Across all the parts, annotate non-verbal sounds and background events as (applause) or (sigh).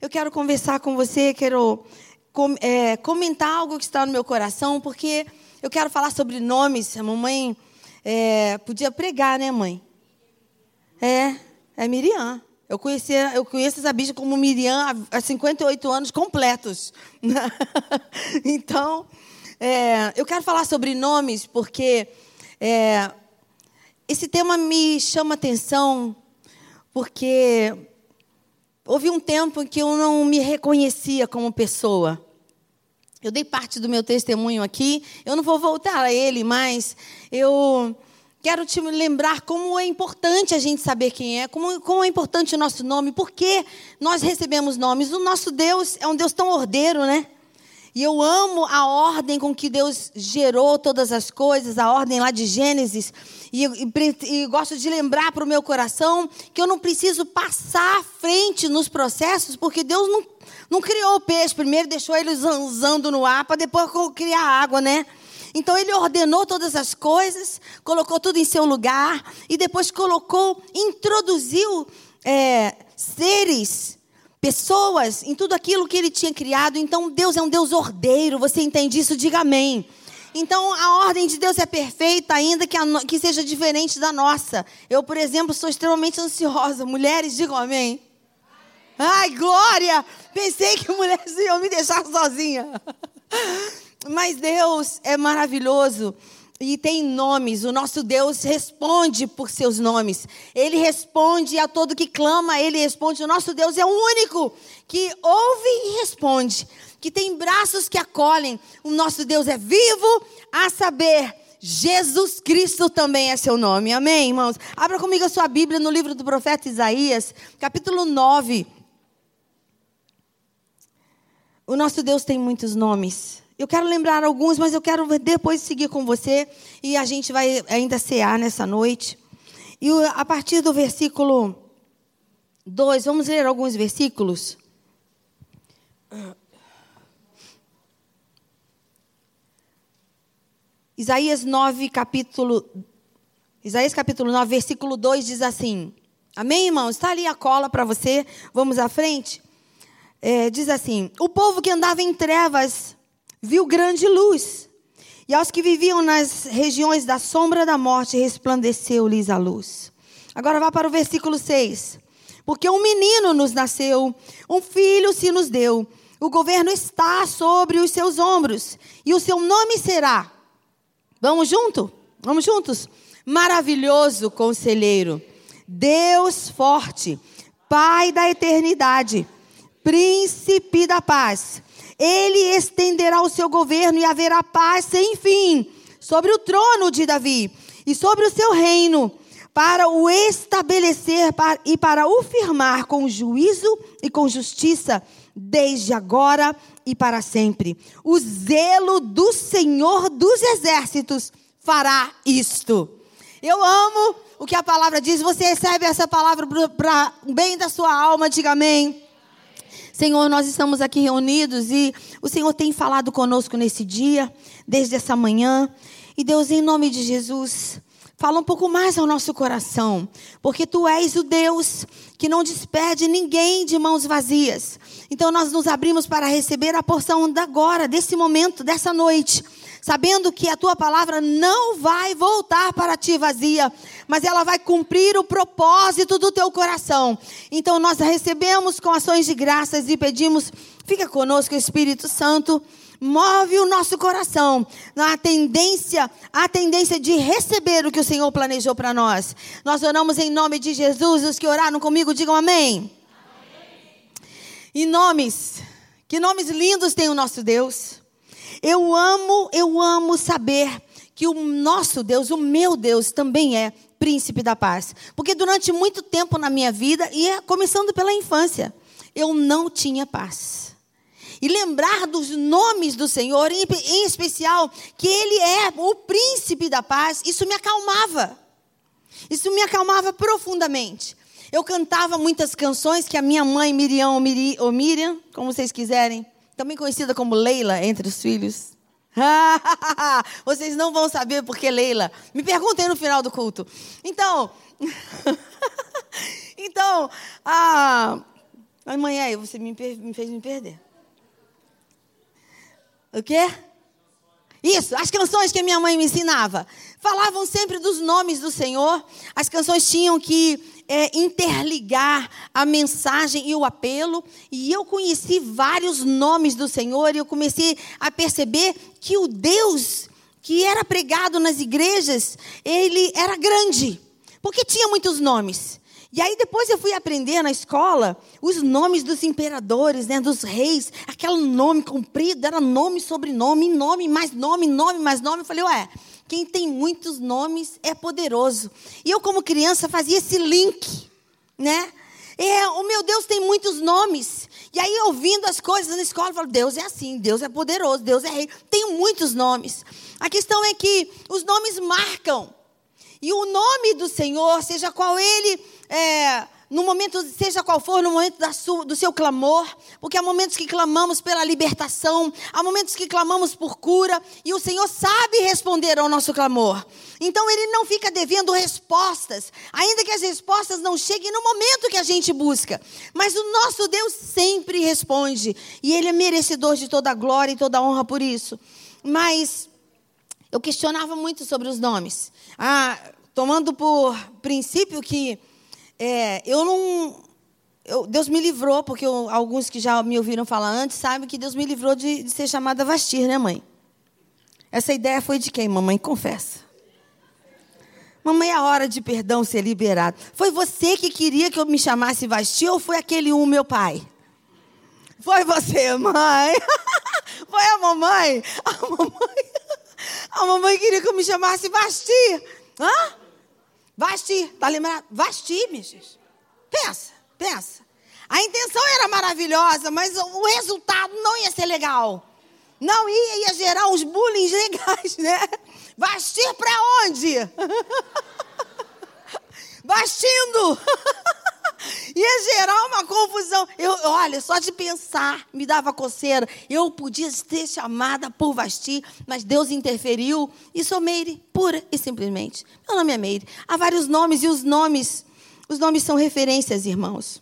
eu quero conversar com você, quero é, comentar algo que está no meu coração, porque eu quero falar sobre nomes. A mamãe é, podia pregar, né, mãe? É, é Miriam. Eu, conhecia, eu conheço essa bicha como Miriam há 58 anos completos. (laughs) então, é, eu quero falar sobre nomes porque é, esse tema me chama atenção porque houve um tempo em que eu não me reconhecia como pessoa. Eu dei parte do meu testemunho aqui, eu não vou voltar a ele, mas eu quero te lembrar como é importante a gente saber quem é, como, como é importante o nosso nome, porque nós recebemos nomes. O nosso Deus é um Deus tão ordeiro, né? E eu amo a ordem com que Deus gerou todas as coisas, a ordem lá de Gênesis. E, e, e gosto de lembrar para o meu coração que eu não preciso passar à frente nos processos, porque Deus não, não criou o peixe primeiro, deixou ele zanzando no ar, para depois criar água, né? Então ele ordenou todas as coisas, colocou tudo em seu lugar e depois colocou, introduziu é, seres, pessoas em tudo aquilo que ele tinha criado. Então Deus é um Deus ordeiro. Você entende isso? Diga amém. Então a ordem de Deus é perfeita, ainda que, que seja diferente da nossa. Eu, por exemplo, sou extremamente ansiosa. Mulheres, digam amém. Ai, glória! Pensei que mulheres (laughs) iam me deixar sozinha. (laughs) Mas Deus é maravilhoso e tem nomes. O nosso Deus responde por seus nomes. Ele responde a todo que clama, ele responde. O nosso Deus é o único que ouve e responde, que tem braços que acolhem. O nosso Deus é vivo, a saber, Jesus Cristo também é seu nome. Amém, irmãos? Abra comigo a sua Bíblia no livro do profeta Isaías, capítulo 9. O nosso Deus tem muitos nomes. Eu quero lembrar alguns, mas eu quero depois seguir com você e a gente vai ainda cear nessa noite. E a partir do versículo 2, vamos ler alguns versículos. Isaías 9, capítulo Isaías capítulo 9, versículo 2 diz assim: Amém, irmãos? Está ali a cola para você. Vamos à frente. É, diz assim: O povo que andava em trevas viu grande luz. E aos que viviam nas regiões da sombra da morte, resplandeceu-lhes a luz. Agora vá para o versículo 6. Porque um menino nos nasceu, um filho se nos deu. O governo está sobre os seus ombros, e o seu nome será. Vamos junto? Vamos juntos? Maravilhoso conselheiro, Deus forte, Pai da eternidade, príncipe da paz. Ele estenderá o seu governo e haverá paz sem fim sobre o trono de Davi e sobre o seu reino, para o estabelecer e para o firmar com juízo e com justiça, desde agora e para sempre. O zelo do Senhor dos exércitos fará isto. Eu amo o que a palavra diz. Você recebe essa palavra para o bem da sua alma, diga amém. Senhor, nós estamos aqui reunidos e o Senhor tem falado conosco nesse dia, desde essa manhã. E Deus, em nome de Jesus, fala um pouco mais ao nosso coração, porque tu és o Deus que não despede ninguém de mãos vazias. Então nós nos abrimos para receber a porção da agora, desse momento, dessa noite sabendo que a tua palavra não vai voltar para ti vazia, mas ela vai cumprir o propósito do teu coração. Então nós recebemos com ações de graças e pedimos, fica conosco, Espírito Santo, move o nosso coração na tendência, a tendência de receber o que o Senhor planejou para nós. Nós oramos em nome de Jesus, os que oraram comigo digam amém. amém. E nomes, que nomes lindos tem o nosso Deus. Eu amo, eu amo saber que o nosso Deus, o meu Deus, também é príncipe da paz. Porque durante muito tempo na minha vida, e é começando pela infância, eu não tinha paz. E lembrar dos nomes do Senhor, em, em especial que Ele é o príncipe da paz, isso me acalmava. Isso me acalmava profundamente. Eu cantava muitas canções que a minha mãe, Miriam ou Miriam, como vocês quiserem, também conhecida como Leila entre os filhos. (laughs) Vocês não vão saber por que Leila. Me perguntem no final do culto. Então, (laughs) então, a Amanhã aí, você me, me fez me perder. O quê? Isso, as canções que a minha mãe me ensinava. Falavam sempre dos nomes do Senhor. As canções tinham que é, interligar a mensagem e o apelo. E eu conheci vários nomes do Senhor e eu comecei a perceber que o Deus que era pregado nas igrejas, ele era grande, porque tinha muitos nomes. E aí depois eu fui aprender na escola os nomes dos imperadores, né, dos reis, aquele nome comprido, era nome, sobrenome, nome, mais nome, nome, mais nome. Eu falei, ué, quem tem muitos nomes é poderoso. E eu como criança fazia esse link, né? É, o meu Deus tem muitos nomes. E aí, ouvindo as coisas na escola, eu falo: Deus é assim, Deus é poderoso, Deus é rei. Tem muitos nomes. A questão é que os nomes marcam. E o nome do Senhor, seja qual ele é, no momento, seja qual for, no momento sua, do seu clamor, porque há momentos que clamamos pela libertação, há momentos que clamamos por cura, e o Senhor sabe responder ao nosso clamor. Então ele não fica devendo respostas, ainda que as respostas não cheguem no momento que a gente busca. Mas o nosso Deus sempre responde, e ele é merecedor de toda a glória e toda a honra por isso. Mas eu questionava muito sobre os nomes. Ah, tomando por princípio que é, eu não. Eu, Deus me livrou, porque eu, alguns que já me ouviram falar antes sabem que Deus me livrou de, de ser chamada Vastir, né, mãe? Essa ideia foi de quem, mamãe? Confessa. Mamãe, é a hora de perdão ser liberado. Foi você que queria que eu me chamasse Vastir ou foi aquele um, meu pai? Foi você, mãe. (laughs) Foi a mamãe. A mamãe. (laughs) A mamãe queria que eu me chamasse Vastir. Hã? Vasti, tá lembrado? Vasti, bichos. Pensa, pensa. A intenção era maravilhosa, mas o resultado não ia ser legal. Não ia, ia gerar uns bullying (laughs) legais, né? Vastir para onde? (laughs) Bastindo. (laughs) (laughs) Ia gerar uma confusão. Eu, olha, só de pensar me dava coceira. Eu podia ser chamada por Vasti, mas Deus interferiu e sou Meire, pura e simplesmente. Meu nome é Meire. Há vários nomes e os nomes, os nomes são referências, irmãos.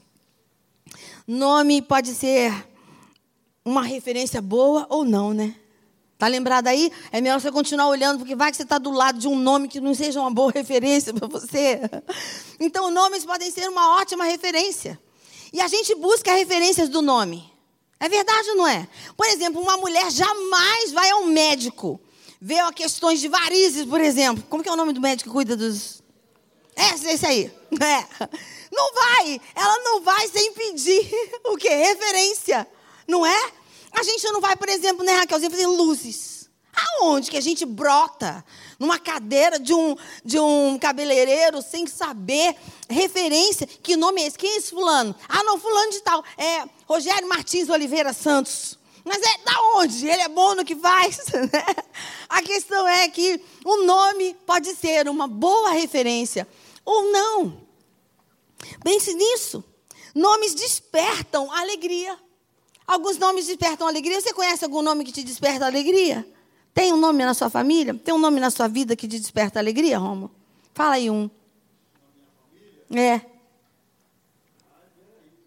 Nome pode ser uma referência boa ou não, né? Tá lembrado aí? É melhor você continuar olhando, porque vai que você está do lado de um nome que não seja uma boa (laughs) referência para você. Então, nomes podem ser uma ótima referência. E a gente busca referências do nome. É verdade ou não é? Por exemplo, uma mulher jamais vai ao médico ver questões de varizes, por exemplo. Como que é o nome do médico que cuida dos. É, esse aí. (laughs) É. Não vai. Ela não vai sem pedir (laughs) o quê? Referência. Não é? A gente não vai, por exemplo, né, Raquelzinha, fazer luzes. Aonde que a gente brota numa cadeira de um, de um cabeleireiro sem saber referência? Que nome é esse? Quem é esse fulano? Ah, não, fulano de tal. É Rogério Martins Oliveira Santos. Mas é da onde? Ele é bom no que faz. (laughs) Né? A questão é que o nome pode ser uma boa referência ou não. Pense nisso. Nomes despertam alegria. Alguns nomes despertam alegria. Você conhece algum nome que te desperta alegria? Tem um nome na sua família? Tem um nome na sua vida que te desperta alegria, Romo? Fala aí um. É.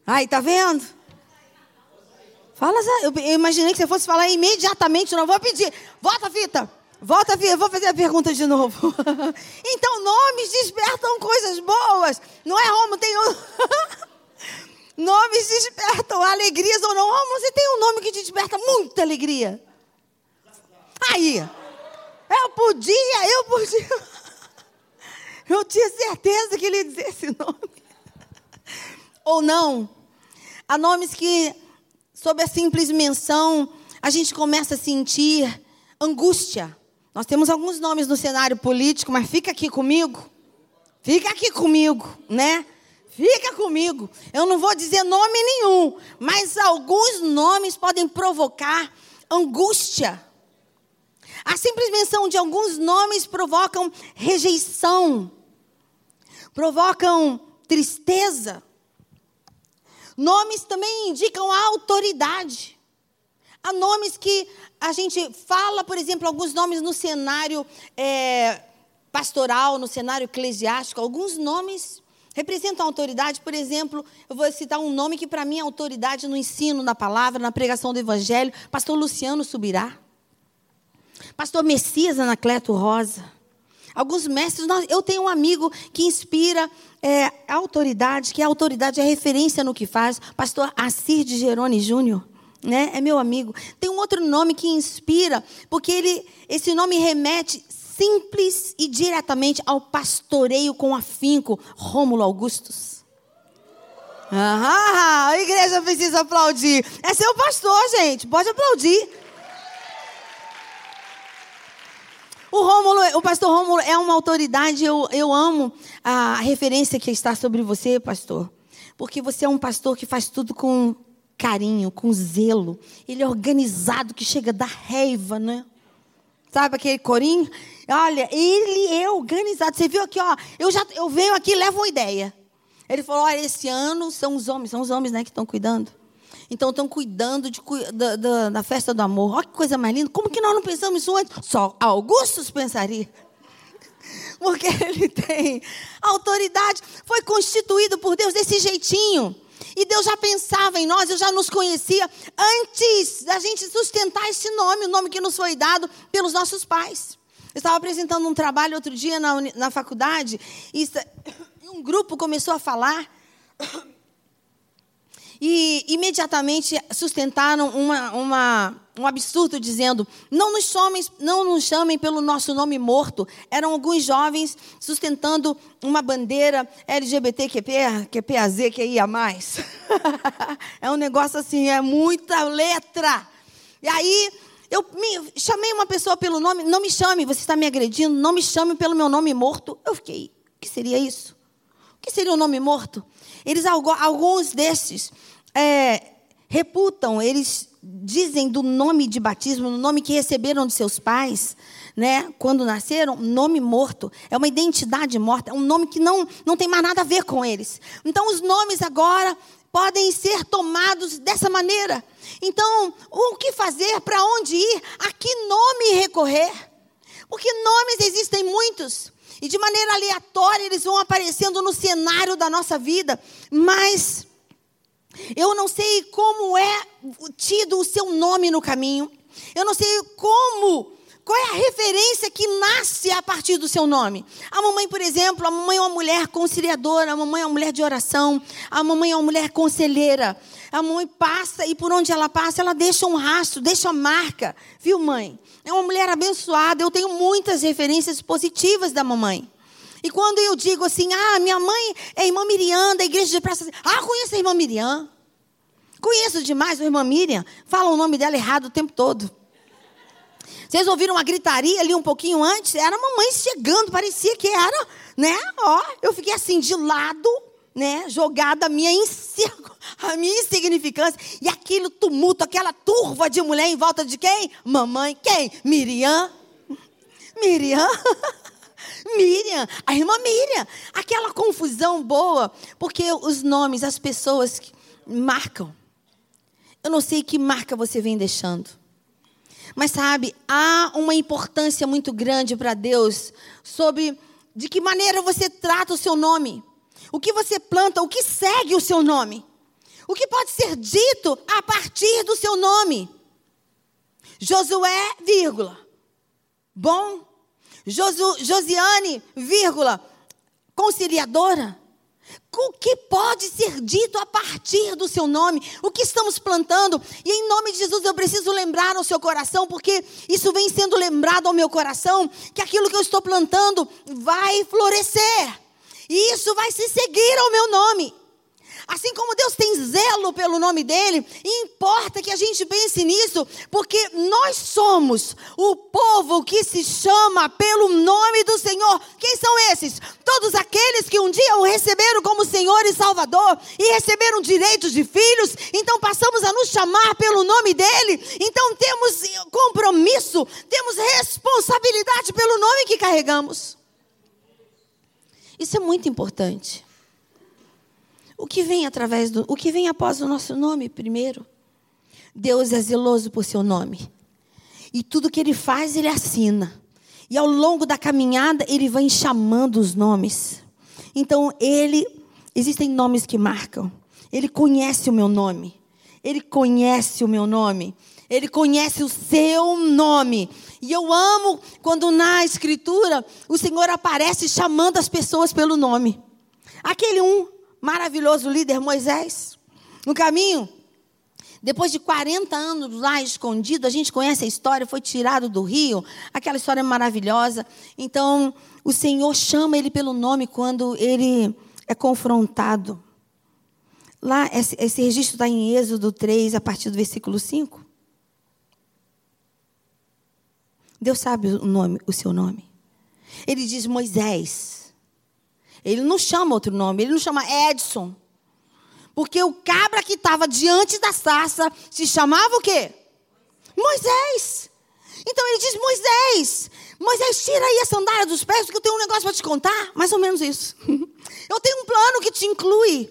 Aí, tá vendo? Fala, eu, eu imaginei que você fosse falar imediatamente, não vou pedir. Volta a fita. Volta a fita, vou fazer a pergunta de novo. (laughs) então, nomes despertam coisas boas. Não é, Romo? Tem um. (laughs) Nomes despertam alegrias ou não. Oh, você tem um nome que te desperta muita alegria. Aí, eu podia, eu podia. (laughs) Eu tinha certeza que ele ia dizer esse nome. (laughs) Ou não. Há nomes que, sob a simples menção, a gente começa a sentir angústia. Nós temos alguns nomes no cenário político, mas fica aqui comigo. Fica aqui comigo, né? Fica comigo. Eu não vou dizer nome nenhum, mas alguns nomes podem provocar angústia. A simples menção de alguns nomes provocam rejeição, provocam tristeza. Nomes também indicam autoridade. Há nomes que a gente fala, por exemplo, alguns nomes no cenário é, pastoral, no cenário eclesiástico, alguns nomes representam autoridade. Por exemplo, eu vou citar um nome que para mim é autoridade no ensino, na palavra, na pregação do evangelho. Pastor Luciano Subirá. Pastor Messias Anacleto Rosa. Alguns mestres, eu tenho um amigo que inspira é, autoridade, que a autoridade é referência no que faz. Pastor Assir de Gerone Júnior. Né? É meu amigo. Tem um outro nome que inspira, porque ele, esse nome remete simples e diretamente ao pastoreio com afinco, Rômulo Augustus. Ah, a igreja precisa aplaudir. É seu pastor, gente. Pode aplaudir. O Rômulo, o pastor Rômulo é uma autoridade. Eu, eu amo a referência que está sobre você, pastor. Porque você é um pastor que faz tudo com carinho, com zelo. Ele é organizado, que chega da raiva, né? Sabe aquele corinho? Olha, ele é organizado. Você viu aqui, ó. Eu já eu venho aqui e levo uma ideia. Ele falou: olha, esse ano são os homens, são os homens né, que estão cuidando. Então estão cuidando de, da, da, da, festa do amor. Olha que coisa mais linda. Como que nós não pensamos isso antes? Só Augustus pensaria. (laughs) Porque ele tem autoridade. Foi constituído por Deus desse jeitinho. E Deus já pensava em nós, eu já nos conhecia antes da gente sustentar esse nome, o nome que nos foi dado pelos nossos pais. Eu estava apresentando um trabalho outro dia na, na faculdade (coughs) e um grupo começou a falar (coughs) e imediatamente sustentaram uma, uma, um absurdo dizendo: não nos, chamem, não nos chamem pelo nosso nome morto. Eram alguns jovens sustentando uma bandeira LGBTQP, QPAZ, que ia mais. (laughs) é um negócio assim, é muita letra. E aí eu me, chamei uma pessoa pelo nome, não me chame, você está me agredindo, não me chame pelo meu nome morto. Eu fiquei, o que seria isso? O que seria o um nome morto? Eles, alguns desses, é, reputam, eles dizem do nome de batismo, no nome que receberam de seus pais, né, quando nasceram, nome morto. É uma identidade morta, é um nome que não, não tem mais nada a ver com eles. Então, os nomes agora podem ser tomados dessa maneira. Então, o que fazer? Para onde ir? A que nome recorrer? Porque nomes existem muitos. E de maneira aleatória eles vão aparecendo no cenário da nossa vida. Mas eu não sei como é tido o seu nome no caminho. Eu não sei como, qual é a referência que nasce a partir do seu nome. A mamãe, por exemplo, a mamãe é uma mulher conciliadora, a mamãe é uma mulher de oração, a mamãe é uma mulher conselheira. A mamãe passa e por onde ela passa, ela deixa um rastro, deixa marca. Viu, mãe? É uma mulher abençoada. Eu tenho muitas referências positivas da mamãe. E quando eu digo assim, ah, minha mãe é irmã Miriam, da igreja de Praça. Ah, conheço a irmã Miriam. Conheço demais a irmã Miriam. Fala o nome dela errado o tempo todo. Vocês ouviram uma gritaria ali um pouquinho antes? Era a mamãe chegando, parecia que era, né? Ó, eu fiquei assim de lado, né? Jogada a minha, (laughs) a minha insignificância. E aquele tumulto, aquela turva de mulher em volta de quem? Mamãe. Quem? Miriam. Miriam. (laughs) Miriam, a irmã Miriam. Aquela confusão boa, porque os nomes, as pessoas marcam. Eu não sei que marca você vem deixando. Mas sabe, há uma importância muito grande para Deus sobre de que maneira você trata o seu nome. O que você planta, o que segue o seu nome. O que pode ser dito a partir do seu nome. Josué, vírgula. Bom, Josu, Josiane, vírgula, conciliadora. O que pode ser dito a partir do seu nome? O que estamos plantando? E em nome de Jesus eu preciso lembrar ao seu coração, porque isso vem sendo lembrado ao meu coração, que aquilo que eu estou plantando vai florescer. E isso vai se seguir ao meu nome. Assim como Deus tem zelo pelo nome dele, importa que a gente pense nisso, porque nós somos o povo que se chama pelo nome do Senhor. Quem são esses? Todos aqueles que um dia o receberam como Senhor e Salvador e receberam direitos de filhos, então passamos a nos chamar pelo nome dele. Então temos compromisso, temos responsabilidade pelo nome que carregamos. Isso é muito importante. O que vem através do, o que vem após o nosso nome primeiro? Deus é zeloso por seu nome. E tudo que ele faz, ele assina. E ao longo da caminhada, ele vai chamando os nomes. Então, ele Existem nomes que marcam. Ele conhece o meu nome. Ele conhece o meu nome. Ele conhece o seu nome. E eu amo quando na Escritura o Senhor aparece chamando as pessoas pelo nome. Aquele um maravilhoso líder, Moisés, no caminho, depois de 40 anos lá escondido, a gente conhece a história, foi tirado do rio, aquela história maravilhosa. Então, o Senhor chama ele pelo nome quando ele é confrontado. Lá, esse, esse registro está em Êxodo 3, a partir do versículo 5. Deus sabe o, nome, o seu nome. Ele diz Moisés. Ele não chama outro nome, ele não chama Edson. Porque o cabra que estava diante da sarça se chamava o quê? Moisés. Então ele diz: Moisés, Moisés, tira aí a sandália dos pés, porque eu tenho um negócio para te contar. Mais ou menos isso. (laughs) Eu tenho um plano que te inclui.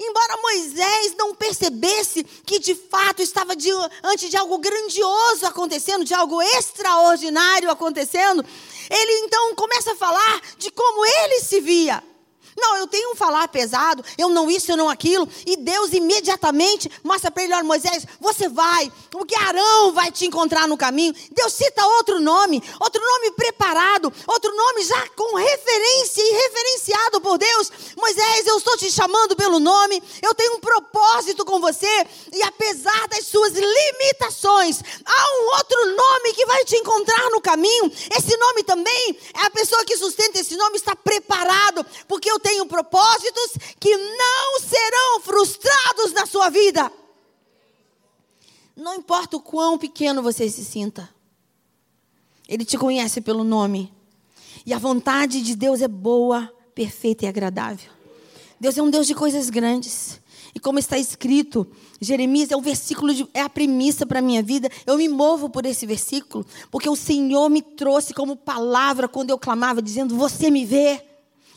Embora Moisés não percebesse que de fato estava diante de algo grandioso acontecendo, de algo extraordinário acontecendo, ele então começa a falar de como ele se via. Não, eu tenho um falar pesado, eu não isso, eu não aquilo. E Deus imediatamente mostra para ele: olha, Moisés, você vai, porque Arão vai te encontrar no caminho. Deus cita outro nome, outro nome preparado, outro nome já com referência e referenciado por Deus. Moisés, eu estou te chamando pelo nome, eu tenho um propósito com você, e apesar das suas limitações, há um outro nome que vai te encontrar no caminho. Esse nome também é a pessoa que sustenta esse nome, está preparado, porque eu tenho tenho propósitos que não serão frustrados na sua vida. Não importa o quão pequeno você se sinta, Ele te conhece pelo nome. E a vontade de Deus é boa, perfeita e agradável. Deus é um Deus de coisas grandes. E como está escrito, Jeremias é o versículo, de, é a premissa para a minha vida. Eu me movo por esse versículo, porque o Senhor me trouxe como palavra quando eu clamava, dizendo: Você me vê.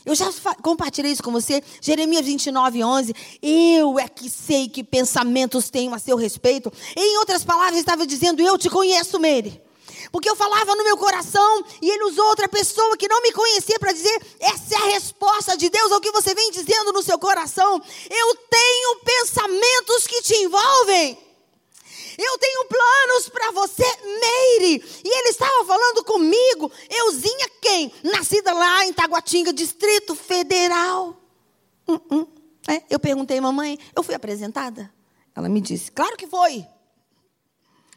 Eu já compartilhei isso com você. Jeremias 29, 11. Eu é que sei que pensamentos tenho a seu respeito. Em outras palavras, estava dizendo: Eu te conheço, Meire. Porque eu falava no meu coração e ele usou outra pessoa que não me conhecia para dizer: essa é a resposta de Deus ao que você vem dizendo no seu coração. Eu tenho pensamentos que te envolvem. Eu tenho planos para você, Meire. E ele estava falando comigo. Euzinha quem? Nascida lá em Taguatinga, Distrito Federal. Uh -uh. É, eu perguntei, mamãe, eu fui apresentada? Ela me disse, claro que foi.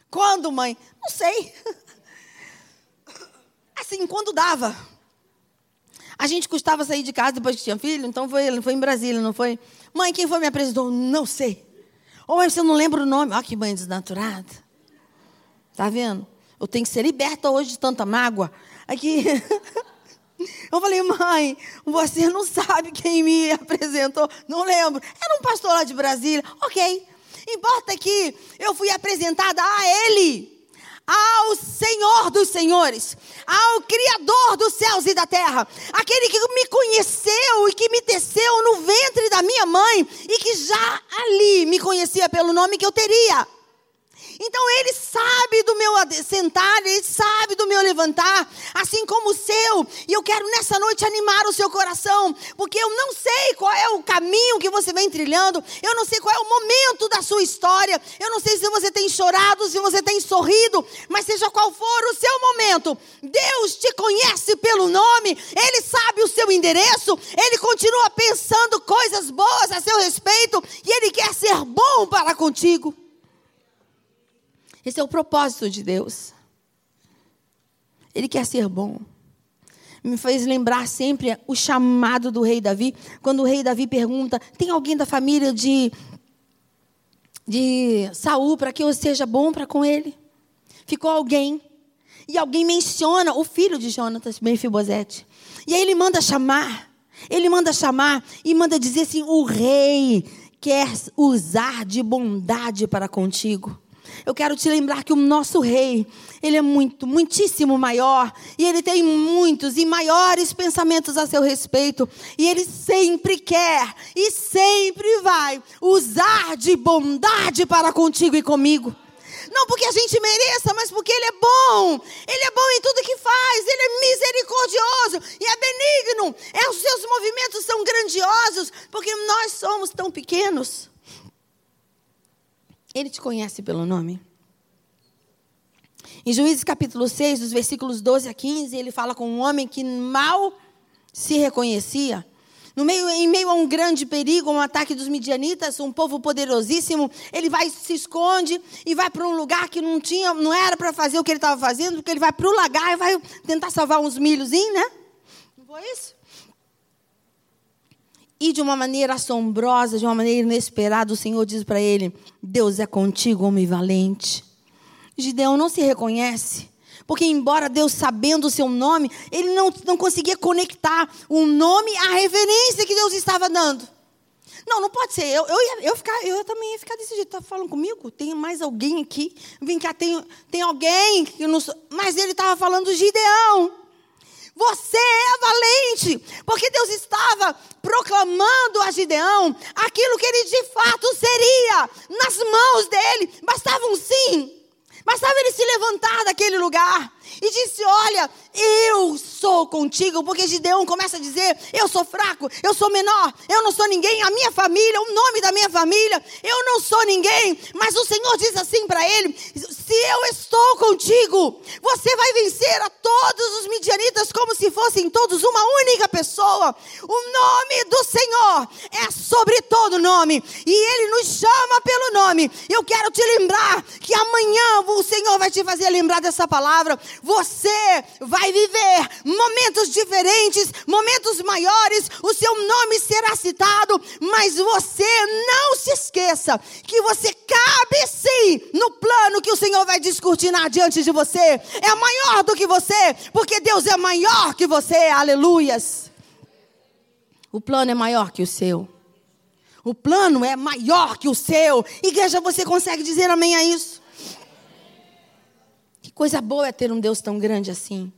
Quando, mãe? Não sei. (laughs) Assim, quando dava. A gente custava sair de casa depois que tinha filho, então foi, foi em Brasília, não foi? Mãe, quem foi me apresentou? Não sei. Ou você não lembra o nome. Olha que mãe desnaturada. Tá vendo? Eu tenho que ser liberta hoje de tanta mágoa. Aqui. (laughs) Eu falei, mãe, você não sabe quem me apresentou. Não lembro. Era um pastor lá de Brasília. Ok. Importa que eu fui apresentada a ele ao Senhor dos Senhores, ao Criador dos céus e da terra, aquele que me conheceu e que me teceu no ventre da minha mãe e que já ali me conhecia pelo nome que eu teria. Então ele sabe do meu sentar, ele sabe do meu levantar, assim como o seu. E eu quero nessa noite animar o seu coração, porque eu não sei qual é o caminho que você vem trilhando, eu não sei qual é o momento da sua história, eu não sei se você tem chorado, se você tem sorrido, mas seja qual for o seu momento, Deus te conhece pelo nome, ele sabe o seu endereço, ele continua pensando coisas boas a seu respeito e ele quer ser bom para contigo. Esse é o propósito de Deus. Ele quer ser bom. Me fez lembrar sempre o chamado do rei Davi, quando o rei Davi pergunta: tem alguém da família de, de Saul para que eu seja bom para com ele? Ficou alguém. E alguém menciona o filho de Jonatas, Mefibosete. E aí ele manda chamar. Ele manda chamar e manda dizer assim: o rei quer usar de bondade para contigo. Eu quero te lembrar que o nosso rei, ele é muito, muitíssimo maior, e ele tem muitos e maiores pensamentos a seu respeito, e ele sempre quer e sempre vai usar de bondade para contigo e comigo. Não porque a gente mereça, mas porque Ele é bom. Ele é bom em tudo que faz. Ele é misericordioso e é benigno. É, os seus movimentos são grandiosos, porque nós somos tão pequenos. Ele te conhece pelo nome. Em Juízes capítulo 6, dos versículos 12 a 15, ele fala com um homem que mal se reconhecia. No meio, em meio a um grande perigo, um ataque dos midianitas, um povo poderosíssimo, ele vai se esconde e vai para um lugar que não tinha, não era para fazer o que ele estava fazendo, porque ele vai para o lagar e vai tentar salvar uns milhozinhos, né? Não foi isso? E de uma maneira assombrosa, de uma maneira inesperada, o Senhor diz para ele: Deus é contigo, homem valente. Gideão não se reconhece. Porque, embora Deus sabendo o seu nome, ele não, não conseguia conectar o nome à reverência que Deus estava dando. Não, não pode ser. Eu, eu, ia, eu, ficar, eu também ia ficar desse jeito. Está falando comigo? Tem mais alguém aqui? Vem cá, tem, tem alguém que não. Mas ele estava falando Gideão. Você é valente, porque Deus estava proclamando a Gideão aquilo que ele de fato seria nas mãos dele. Bastava um sim. Bastava ele se levantar daquele lugar e disse: Olha, eu sou contigo, porque Gideão começa a dizer: Eu sou fraco, eu sou menor, eu não sou ninguém, a minha família, o nome da minha família, eu não sou ninguém. Mas o Senhor diz assim para ele: Se eu estou contigo, você vai vencer a todos os midianitas como se fossem todos uma única pessoa. O nome do Senhor é sobre todo nome, e ele nos chama pelo nome. Eu quero te lembrar que amanhã o Senhor vai te fazer lembrar dessa palavra. Você vai viver momentos diferentes, momentos maiores, o seu nome será citado, mas você não se esqueça que você cabe sim no plano que o Senhor vai descortinar diante de você. É maior do que você, porque Deus é maior que você. Aleluias. O plano é maior que o seu. O plano é maior que o seu. Igreja, você consegue dizer amém a isso? Coisa boa é ter um Deus tão grande assim.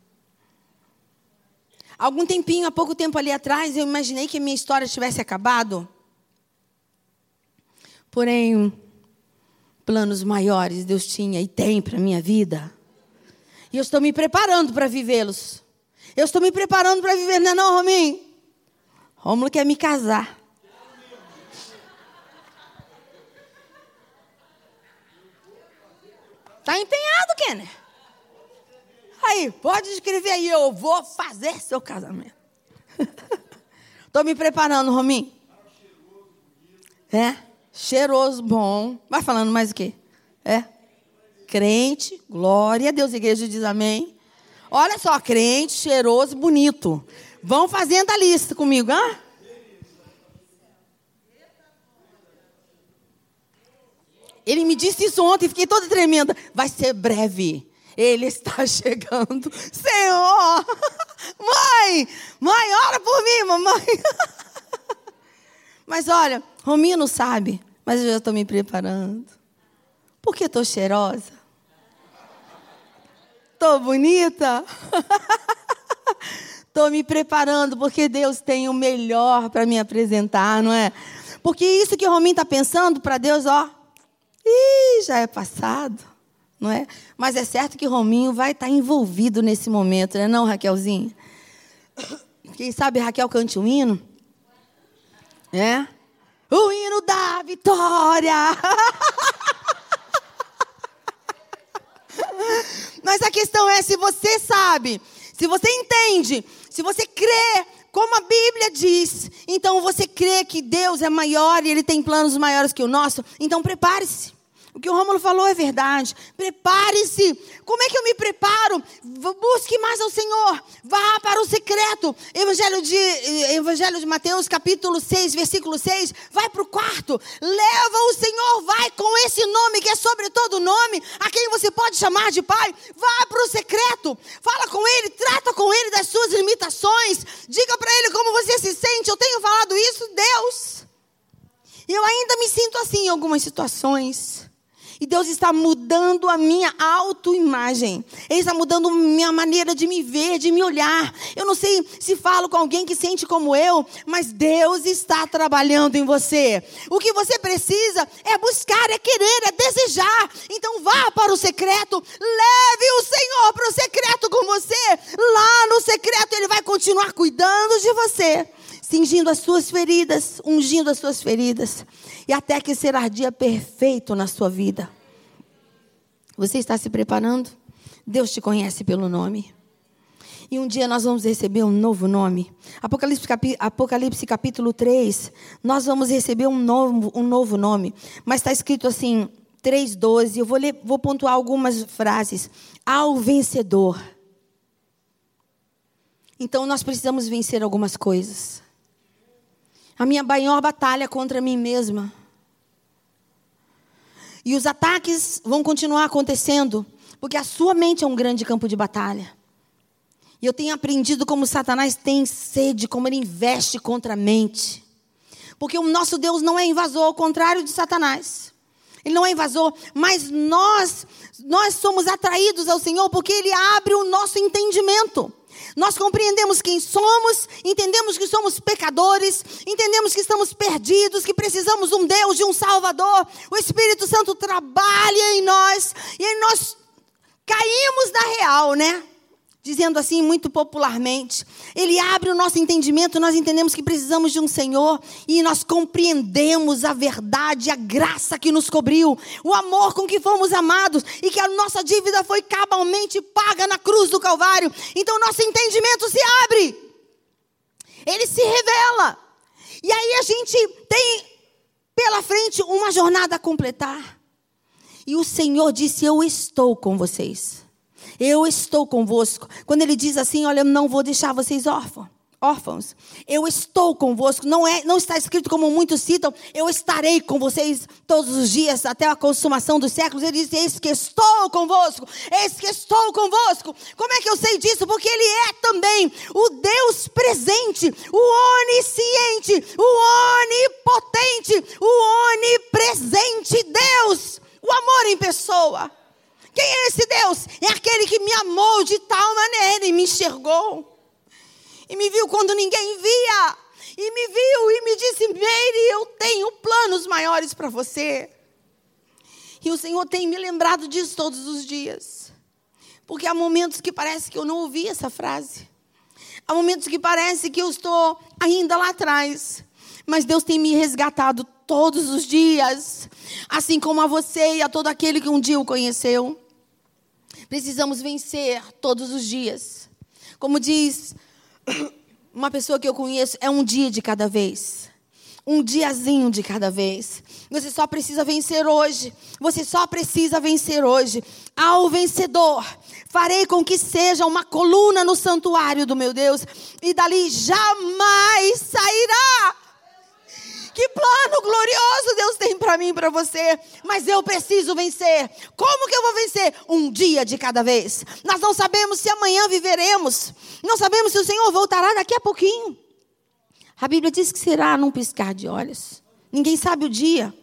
Algum tempinho, há pouco tempo ali atrás, eu imaginei que a minha história tivesse acabado. Porém, planos maiores Deus tinha e tem para a minha vida. E eu estou me preparando para vivê-los. Eu estou me preparando para viver, não é não, Rominho? Rômulo quer me casar. Está empenhado, Kenner. Aí, pode escrever aí, eu vou fazer seu casamento. (laughs) Estou me preparando, Rominho. É? Cheiroso, bom. Vai falando mais o quê? É? Crente, glória a Deus, igreja diz amém. Olha só, crente, cheiroso, bonito. Vão fazendo a lista comigo, ah? Ele me disse isso ontem, fiquei toda tremenda. Vai ser breve. Ele está (laughs) chegando. Senhor! Mãe! Mãe, ora por mim, mamãe! (laughs) Mas olha, Rominho não sabe, mas eu já estou me preparando. Porque estou cheirosa? Estou bonita? (laughs) Estou me preparando porque Deus tem o melhor para me apresentar, não é? Porque isso que o Rominho está pensando para Deus, ó, ih, já é passado não é? Mas é certo que Rominho vai estar envolvido nesse momento, né, não, Raquelzinha? Quem sabe Raquel cante um hino? É? O hino da vitória! (laughs) Mas a questão é se você sabe, se você entende, se você crê como a Bíblia diz, então você crê que Deus é maior e Ele tem planos maiores que o nosso, então prepare-se. O que o Rômulo falou é verdade. Prepare-se. Como é que eu me preparo? Busque mais ao Senhor. Vá para o secreto. Evangelho de, Evangelho de Mateus, capítulo 6, versículo 6. Vai para o quarto. Leva o Senhor. Vai com esse nome que é sobre todo nome. A quem você pode chamar de Pai. Vá para o secreto. Fala com Ele. Trata com Ele das suas limitações. Diga para Ele como você se sente. Eu tenho falado isso, Deus. E eu ainda me sinto assim em algumas situações. E Deus está mudando a minha autoimagem. Ele está mudando a minha maneira de me ver, de me olhar. Eu não sei se falo com alguém que sente como eu, mas Deus está trabalhando em você. O que você precisa é buscar, é querer, é desejar. Então vá para o secreto, leve o Senhor para o secreto com você. Lá no secreto ele vai continuar cuidando de você cingindo as suas feridas, ungindo as suas feridas, e até que será dia perfeito na sua vida. Você está se preparando? Deus te conhece pelo nome. E um dia nós vamos receber um novo nome. Apocalipse, Apocalipse capítulo 3, nós vamos receber um novo, um novo nome. Mas está escrito assim, 3,12. Eu vou, ler, vou pontuar algumas frases. Ao vencedor. Então nós precisamos vencer algumas coisas a minha maior batalha contra mim mesma. E os ataques vão continuar acontecendo, porque a sua mente é um grande campo de batalha. E eu tenho aprendido como Satanás tem sede, como ele investe contra a mente. Porque o nosso Deus não é invasor, ao contrário de Satanás. Ele não é invasor, mas nós nós somos atraídos ao Senhor porque ele abre o nosso entendimento. Nós compreendemos quem somos, entendemos que somos pecadores, entendemos que estamos perdidos, que precisamos de um Deus, de um Salvador. O Espírito Santo trabalha em nós e nós caímos da real, né? Dizendo assim muito popularmente. Ele abre o nosso entendimento, nós entendemos que precisamos de um Senhor e nós compreendemos a verdade, a graça que nos cobriu, o amor com que fomos amados e que a nossa dívida foi cabalmente paga na cruz do Calvário. Então nosso entendimento se abre. Ele se revela. E aí a gente tem pela frente uma jornada a completar. E o Senhor disse: Eu estou com vocês. Eu estou convosco. Quando ele diz assim, olha, eu não vou deixar vocês órfãos. Órfãos, eu estou convosco. Não é, não está escrito como muitos citam. Eu estarei com vocês todos os dias até a consumação dos séculos. Ele diz: Eis que estou convosco. Eis que estou convosco. Como é que eu sei disso? Porque Ele é também o Deus presente, o onisciente, o onipotente, o onipresente Deus, o amor em pessoa. Quem é esse Deus? É aquele que me amou de tal maneira e me enxergou. E me viu quando ninguém via. E me viu e me disse: Meire, eu tenho planos maiores para você. E o Senhor tem me lembrado disso todos os dias. Porque há momentos que parece que eu não ouvi essa frase. Há momentos que parece que eu estou ainda lá atrás. Mas Deus tem me resgatado todos os dias. Assim como a você e a todo aquele que um dia o conheceu. Precisamos vencer todos os dias. Como diz uma pessoa que eu conheço, é um dia de cada vez. Um diazinho de cada vez. Você só precisa vencer hoje. Você só precisa vencer hoje. Ao vencedor, farei com que seja uma coluna no santuário do meu Deus, e dali jamais sairá. Que plano glorioso Deus tem para mim e para você. Mas eu preciso vencer. Como que eu vou vencer? Um dia de cada vez. Nós não sabemos se amanhã viveremos. Não sabemos se o Senhor voltará daqui a pouquinho. A Bíblia diz que será num piscar de olhos. Ninguém sabe o dia.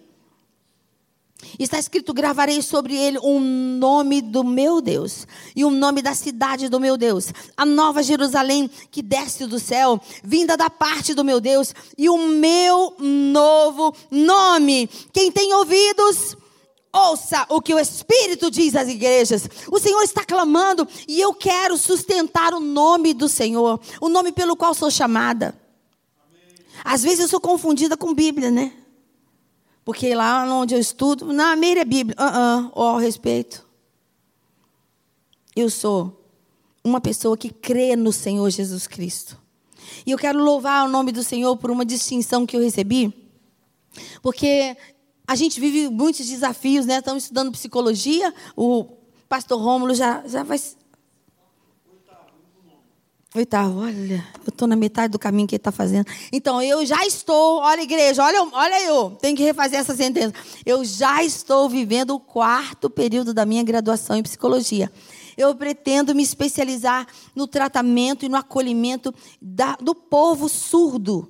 Está escrito: gravarei sobre ele o nome do meu Deus e o nome da cidade do meu Deus, a nova Jerusalém que desce do céu, vinda da parte do meu Deus, e o meu novo nome. Quem tem ouvidos, ouça o que o Espírito diz às igrejas. O Senhor está clamando e eu quero sustentar o nome do Senhor, o nome pelo qual sou chamada. Às vezes eu sou confundida com Bíblia, né? Porque lá onde eu estudo, na Meira é Bíblia. Uh -uh, ó, respeito. Eu sou uma pessoa que crê no Senhor Jesus Cristo. E eu quero louvar o nome do Senhor por uma distinção que eu recebi. Porque a gente vive muitos desafios, né? Estamos estudando psicologia. O pastor Rômulo já, já vai Oitavo, olha, eu estou na metade do caminho que ele está fazendo. Então, eu já estou, olha, igreja, olha, olha eu, tenho que refazer essa sentença. Eu já estou vivendo o quarto período da minha graduação em psicologia. Eu pretendo me especializar no tratamento e no acolhimento da, do povo surdo.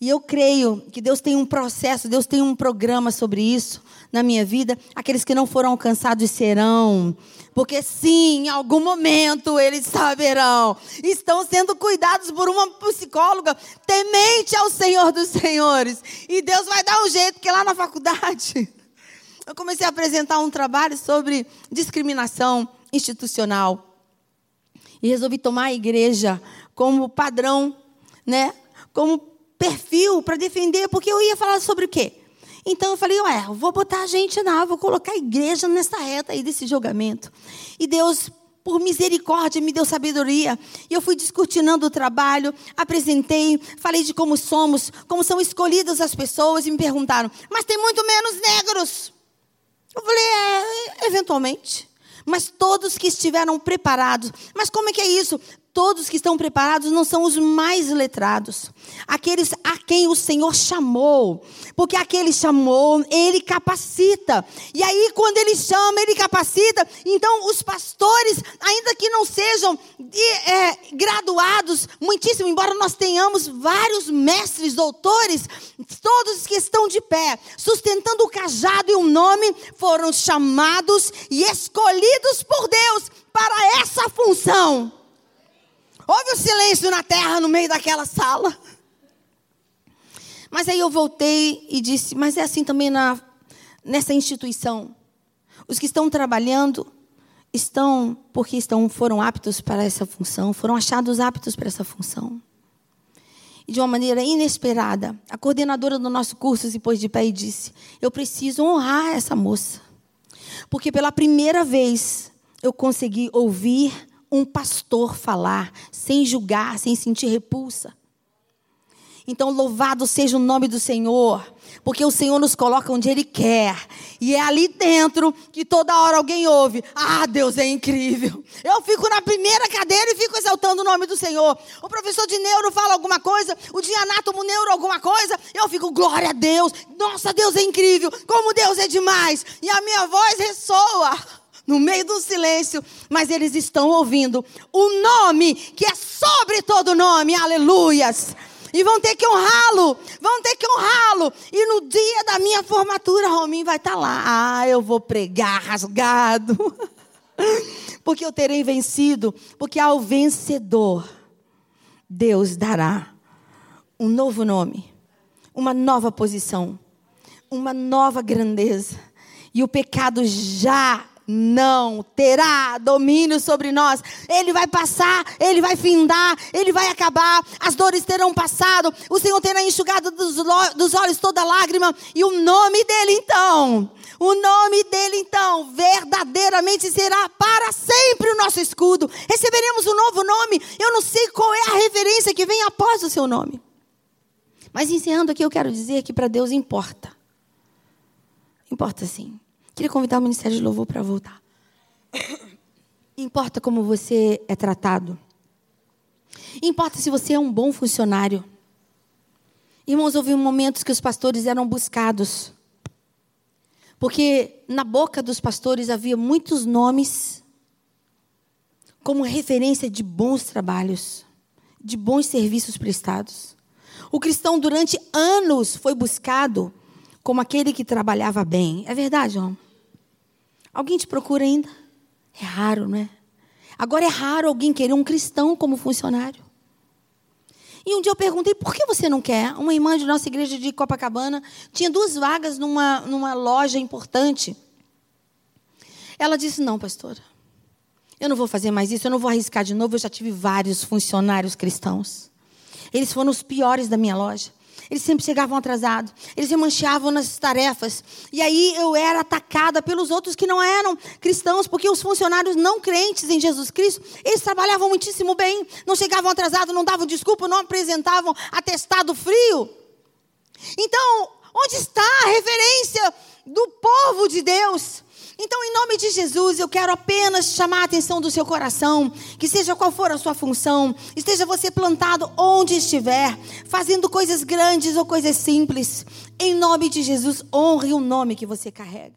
E eu creio que Deus tem um processo, Deus tem um programa sobre isso na minha vida. Aqueles que não foram alcançados serão. Porque sim, em algum momento eles saberão. Estão sendo cuidados por uma psicóloga temente ao Senhor dos Senhores. E Deus vai dar um jeito, que lá na faculdade (laughs) eu comecei a apresentar um trabalho sobre discriminação institucional. E resolvi tomar a igreja como padrão, né? Como perfil para defender, porque eu ia falar sobre o quê? Então eu falei, ué, vou botar a gente na, vou colocar a igreja nessa reta aí desse julgamento. E Deus, por misericórdia, me deu sabedoria. E eu fui descortinando o trabalho, apresentei, falei de como somos, como são escolhidas as pessoas, e me perguntaram, mas tem muito menos negros. Eu falei, é, eventualmente. Mas todos que estiveram preparados. Mas como é que é isso? Todos que estão preparados não são os mais letrados, aqueles a quem o Senhor chamou, porque aquele chamou, ele capacita. E aí, quando ele chama, ele capacita. Então, os pastores, ainda que não sejam é, graduados, muitíssimo, embora nós tenhamos vários mestres, doutores, todos que estão de pé, sustentando o cajado e o nome, foram chamados e escolhidos por Deus para essa função. Houve o um silêncio na terra no meio daquela sala. Mas aí eu voltei e disse: Mas é assim também na, nessa instituição. Os que estão trabalhando estão porque estão, foram aptos para essa função, foram achados aptos para essa função. E de uma maneira inesperada, a coordenadora do nosso curso se pôs de pé e disse: Eu preciso honrar essa moça. Porque pela primeira vez eu consegui ouvir um pastor falar, sem julgar, sem sentir repulsa. Então, louvado seja o nome do Senhor, porque o Senhor nos coloca onde Ele quer, e é ali dentro que toda hora alguém ouve: Ah, Deus é incrível. Eu fico na primeira cadeira e fico exaltando o nome do Senhor. O professor de neuro fala alguma coisa, o de anátomo neuro alguma coisa, eu fico, glória a Deus. Nossa, Deus é incrível, como Deus é demais, e a minha voz ressoa no meio do silêncio, mas eles estão ouvindo o nome que é sobre todo nome, aleluias. E vão ter que honrá-lo, vão ter que honrá-lo. E no dia da minha formatura, Rominho vai estar tá lá. Ah, eu vou pregar rasgado. (laughs) porque eu terei vencido. Porque ao vencedor, Deus dará um novo nome, uma nova posição, uma nova grandeza. E o pecado já não terá domínio sobre nós. Ele vai passar, ele vai findar, ele vai acabar, as dores terão passado, o Senhor terá enxugado dos, dos olhos toda lágrima, e o nome dele então, o nome dele então, verdadeiramente será para sempre o nosso escudo. Receberemos um novo nome, eu não sei qual é a referência que vem após o seu nome. Mas encerrando aqui, eu quero dizer que para Deus importa. Importa sim. Queria convidar o Ministério de Louvor para voltar. (coughs) Importa como você é tratado. Importa se você é um bom funcionário. Irmãos, houve momentos que os pastores eram buscados. Porque na boca dos pastores havia muitos nomes como referência de bons trabalhos, de bons serviços prestados. O cristão, durante anos, foi buscado como aquele que trabalhava bem. É verdade, irmão? Alguém te procura ainda? É raro, não é? Agora é raro alguém querer um cristão como funcionário. E um dia eu perguntei, por que você não quer? Uma irmã de nossa igreja de Copacabana tinha duas vagas numa, numa loja importante. Ela disse, não, pastora, eu não vou fazer mais isso, eu não vou arriscar de novo, eu já tive vários funcionários cristãos. Eles foram os piores da minha loja. Eles sempre chegavam atrasados. Eles se manchavam nas tarefas. E aí eu era atacada pelos outros que não eram cristãos, porque os funcionários não crentes em Jesus Cristo, eles trabalhavam muitíssimo bem, não chegavam atrasados, não davam desculpa, não apresentavam atestado frio. Então, onde está a referência do povo de Deus? Então, em nome de Jesus, eu quero apenas chamar a atenção do seu coração, que seja qual for a sua função, esteja você plantado onde estiver, fazendo coisas grandes ou coisas simples, em nome de Jesus, honre o nome que você carrega.